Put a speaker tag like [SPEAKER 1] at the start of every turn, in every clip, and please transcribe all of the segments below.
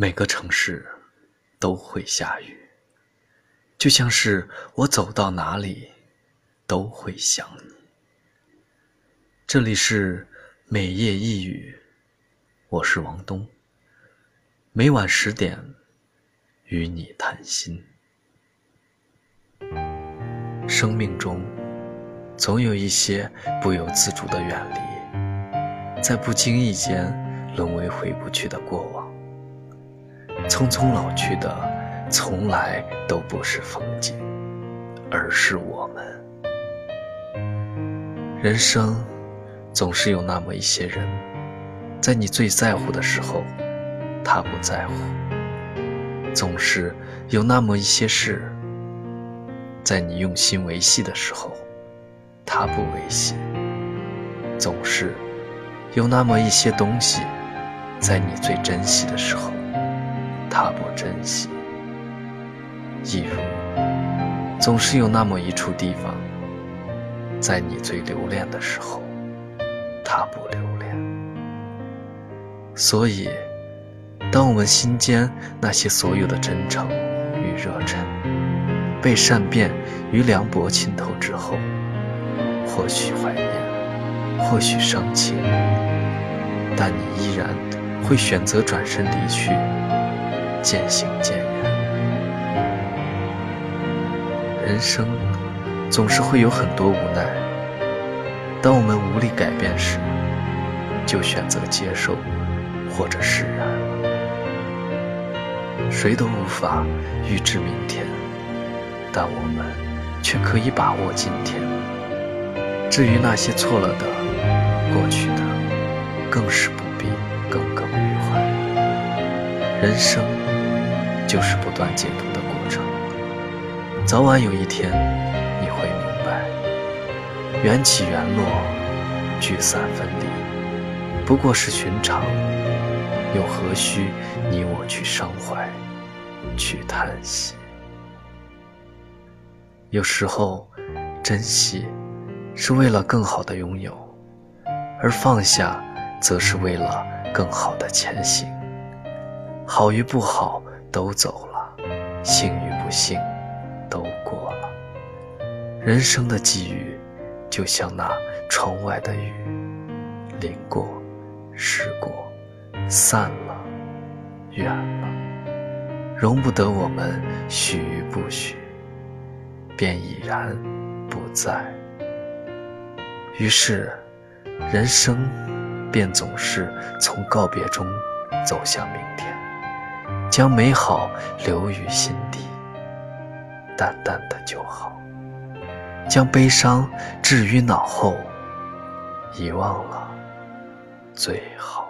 [SPEAKER 1] 每个城市都会下雨，就像是我走到哪里都会想你。这里是每夜一语，我是王东，每晚十点与你谈心。生命中总有一些不由自主的远离，在不经意间沦为回不去的过往。匆匆老去的，从来都不是风景，而是我们。人生总是有那么一些人，在你最在乎的时候，他不在乎；总是有那么一些事，在你用心维系的时候，他不维系；总是有那么一些东西，在你最珍惜的时候。他不珍惜，亦如总是有那么一处地方，在你最留恋的时候，他不留恋。所以，当我们心间那些所有的真诚与热忱，被善变与凉薄浸透之后，或许怀念，或许伤情，但你依然会选择转身离去。渐行渐远，人生总是会有很多无奈。当我们无力改变时，就选择接受或者释然。谁都无法预知明天，但我们却可以把握今天。至于那些错了的、过去的，更是不必耿耿于怀。人生。就是不断解读的过程，早晚有一天你会明白，缘起缘落，聚散分离，不过是寻常，又何须你我去伤怀，去叹息？有时候，珍惜是为了更好的拥有，而放下，则是为了更好的前行。好与不好。都走了，幸与不幸都过了。人生的际遇，就像那窗外的雨，淋过，湿过，散了，远了，容不得我们许与不许，便已然不在。于是，人生便总是从告别中走向明天。将美好留于心底，淡淡的就好；将悲伤置于脑后，遗忘了最好。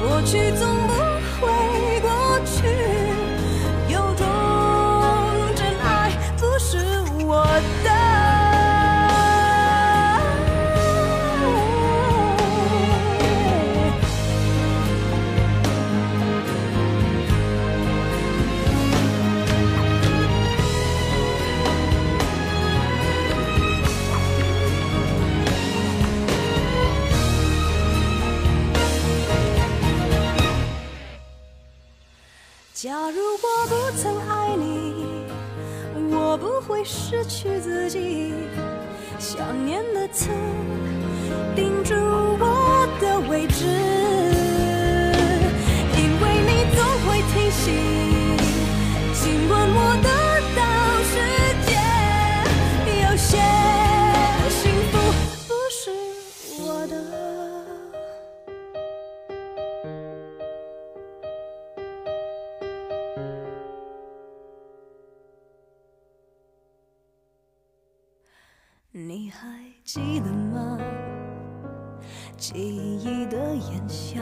[SPEAKER 2] 过去总不会假如我不曾爱你，我不会失去自己。想念的刺钉住我的位置，因为你总会提醒，记得吗？记忆的炎夏，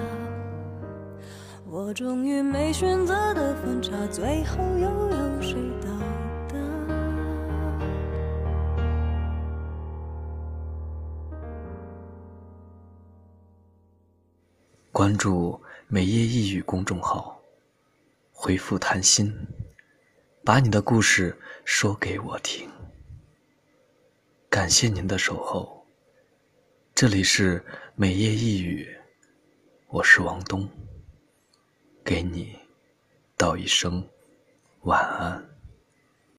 [SPEAKER 2] 我终于没选择的分岔，最后又有谁到达？
[SPEAKER 1] 关注“每夜一语”公众号，回复“谈心”，把你的故事说给我听。感谢您的守候，这里是每夜一语，我是王东，给你道一声晚安。